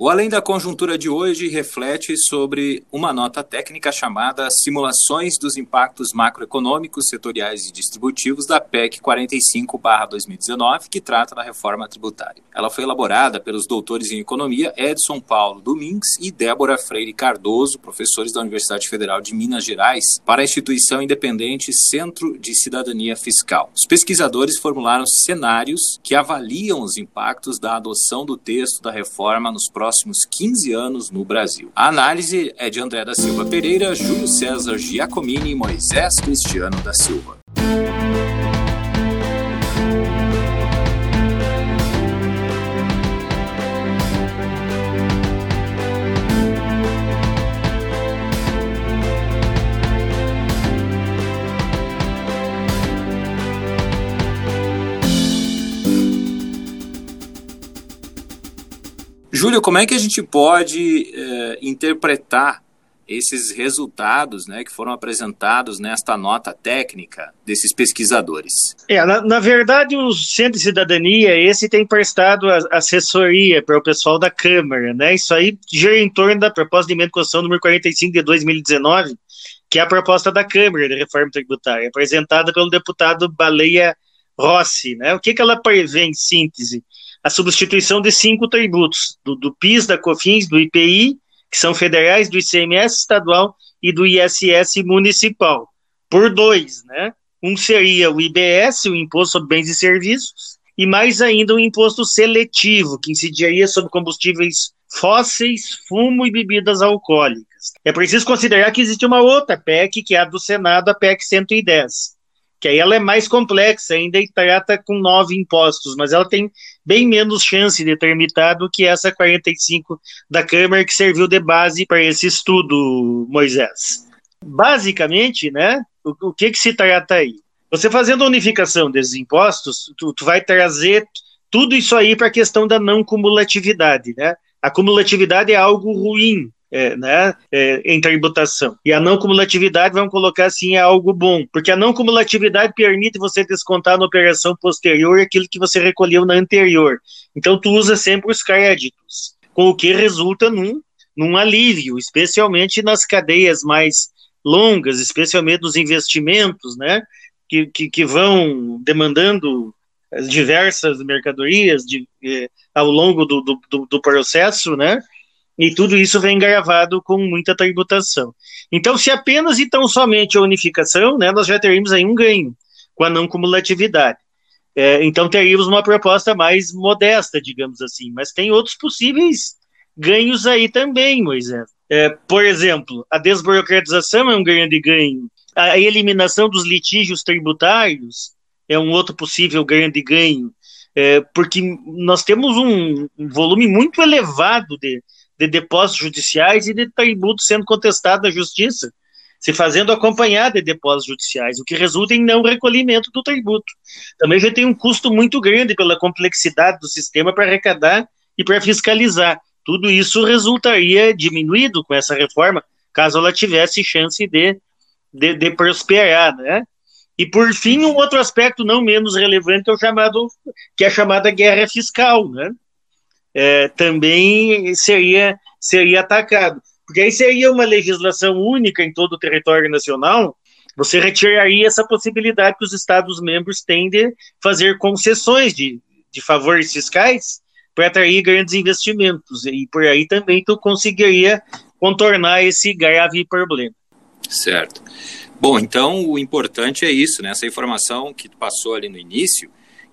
O Além da Conjuntura de hoje reflete sobre uma nota técnica chamada Simulações dos Impactos Macroeconômicos, Setoriais e Distributivos da PEC 45-2019, que trata da reforma tributária. Ela foi elaborada pelos doutores em Economia Edson Paulo Domingues e Débora Freire Cardoso, professores da Universidade Federal de Minas Gerais, para a instituição independente Centro de Cidadania Fiscal. Os pesquisadores formularam cenários que avaliam os impactos da adoção do texto da reforma nos próximos próximos 15 anos no Brasil. A análise é de André da Silva Pereira, Júlio César Giacomini e Moisés Cristiano da Silva. Júlio, como é que a gente pode eh, interpretar esses resultados né, que foram apresentados nesta nota técnica desses pesquisadores? É, na, na, verdade, o Centro de Cidadania, esse tem prestado assessoria para o pessoal da Câmara, né? Isso aí gira em torno da proposta de emenda de Constituição número 45 de 2019, que é a proposta da Câmara de reforma tributária, apresentada pelo deputado Baleia Rossi, né? O que, que ela prevê em síntese? A substituição de cinco tributos, do, do PIS, da COFINS, do IPI, que são federais, do ICMS estadual e do ISS municipal, por dois, né? Um seria o IBS, o Imposto sobre Bens e Serviços, e mais ainda o imposto seletivo, que incidiria sobre combustíveis fósseis, fumo e bebidas alcoólicas. É preciso considerar que existe uma outra PEC, que é a do Senado, a PEC 110, que aí ela é mais complexa ainda e trata com nove impostos, mas ela tem bem menos chance de tramitar do que essa 45 da Câmara que serviu de base para esse estudo, Moisés. Basicamente, né, o, o, que, que se trata aí? Você fazendo a unificação desses impostos, tu, tu vai trazer tudo isso aí para a questão da não cumulatividade, né? A cumulatividade é algo ruim é, né, é, em tributação. E a não cumulatividade, vamos colocar assim, é algo bom, porque a não cumulatividade permite você descontar na operação posterior aquilo que você recolheu na anterior. Então, tu usa sempre os créditos, com o que resulta num, num alívio, especialmente nas cadeias mais longas, especialmente nos investimentos, né, que, que, que vão demandando diversas mercadorias de, eh, ao longo do, do, do processo, né, e tudo isso vem gravado com muita tributação. Então, se apenas e tão somente a unificação, né, nós já teríamos aí um ganho com a não cumulatividade. É, então, teríamos uma proposta mais modesta, digamos assim, mas tem outros possíveis ganhos aí também, Moisés. É, por exemplo, a desburocratização é um grande ganho, a eliminação dos litígios tributários é um outro possível grande ganho, é, porque nós temos um, um volume muito elevado de, de depósitos judiciais e de tributos sendo contestado na justiça, se fazendo acompanhar de depósitos judiciais, o que resulta em não recolhimento do tributo. Também já tem um custo muito grande pela complexidade do sistema para arrecadar e para fiscalizar. Tudo isso resultaria diminuído com essa reforma, caso ela tivesse chance de, de, de prosperar, né? E por fim, um outro aspecto não menos relevante é o chamado, que é a chamada guerra fiscal, né? É, também seria, seria atacado. Porque aí seria uma legislação única em todo o território nacional, você retiraria essa possibilidade que os Estados-membros têm de fazer concessões de, de favores fiscais para atrair grandes investimentos. E por aí também tu conseguiria contornar esse grave problema. Certo. Bom, então o importante é isso, né? Essa informação que tu passou ali no início,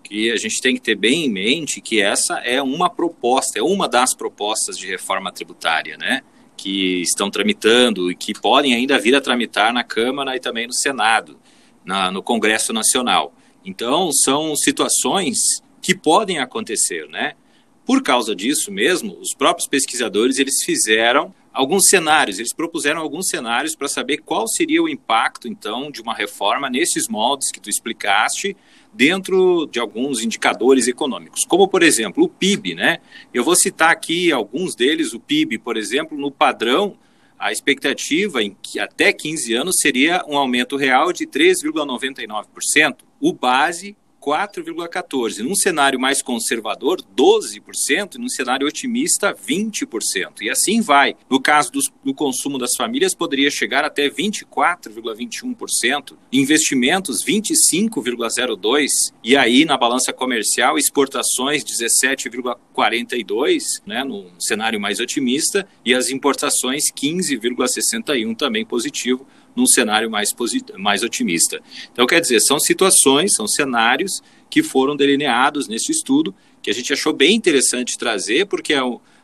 que a gente tem que ter bem em mente que essa é uma proposta, é uma das propostas de reforma tributária, né? Que estão tramitando e que podem ainda vir a tramitar na Câmara e também no Senado, na, no Congresso Nacional. Então, são situações que podem acontecer, né? Por causa disso mesmo, os próprios pesquisadores eles fizeram alguns cenários, eles propuseram alguns cenários para saber qual seria o impacto, então, de uma reforma nesses moldes que tu explicaste, dentro de alguns indicadores econômicos, como por exemplo o PIB, né? Eu vou citar aqui alguns deles, o PIB, por exemplo, no padrão, a expectativa em que até 15 anos seria um aumento real de 3,99%, o base 24,14%. Num cenário mais conservador, 12%. E num cenário otimista, 20%. E assim vai. No caso do, do consumo das famílias, poderia chegar até 24,21%. Investimentos, 25,02%. E aí, na balança comercial, exportações, 17,42%, né, num cenário mais otimista. E as importações, 15,61%, também positivo num cenário mais, mais otimista. Então, quer dizer, são situações, são cenários que foram delineados nesse estudo, que a gente achou bem interessante trazer, porque é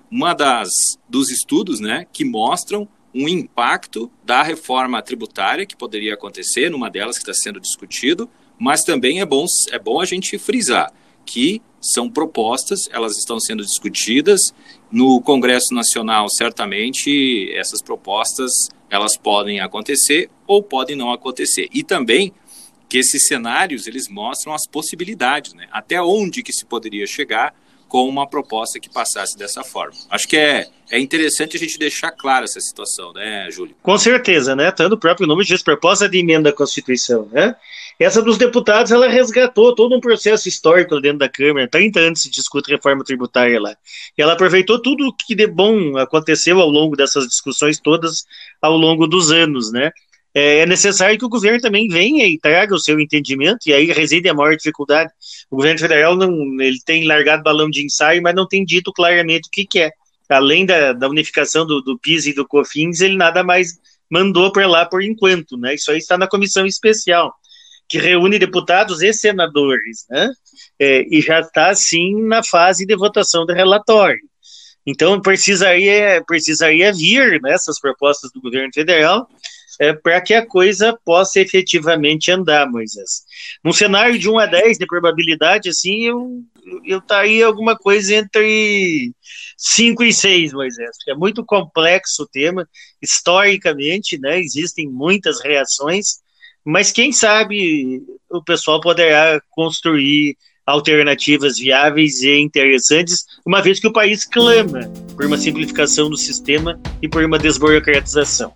uma das dos estudos né, que mostram um impacto da reforma tributária que poderia acontecer, numa delas que está sendo discutido, mas também é bom, é bom a gente frisar que são propostas, elas estão sendo discutidas no Congresso Nacional, certamente essas propostas elas podem acontecer ou podem não acontecer. E também que esses cenários eles mostram as possibilidades, né? Até onde que se poderia chegar com uma proposta que passasse dessa forma. Acho que é, é interessante a gente deixar clara essa situação, né, Júlio? Com certeza, né? Tanto o próprio nome diz proposta de emenda à Constituição, né? Essa dos deputados, ela resgatou todo um processo histórico dentro da Câmara. 30 anos se discute reforma tributária lá. Ela aproveitou tudo o que de bom aconteceu ao longo dessas discussões todas ao longo dos anos, né? É, é necessário que o governo também venha e traga o seu entendimento, e aí reside a maior dificuldade. O governo federal não, ele tem largado balão de ensaio, mas não tem dito claramente o que quer. É. Além da, da unificação do, do PIS e do COFINS, ele nada mais mandou para lá por enquanto, né? Isso aí está na comissão especial que reúne deputados e senadores, né? É, e já está, sim, na fase de votação do relatório. Então, precisaria, precisaria vir nessas né, propostas do governo federal é, para que a coisa possa efetivamente andar, Moisés. Num cenário de 1 a 10 de probabilidade, assim, eu, eu estaria alguma coisa entre 5 e 6, Moisés, é muito complexo o tema, historicamente, né, existem muitas reações, mas quem sabe o pessoal poderá construir alternativas viáveis e interessantes, uma vez que o país clama por uma simplificação do sistema e por uma desburocratização.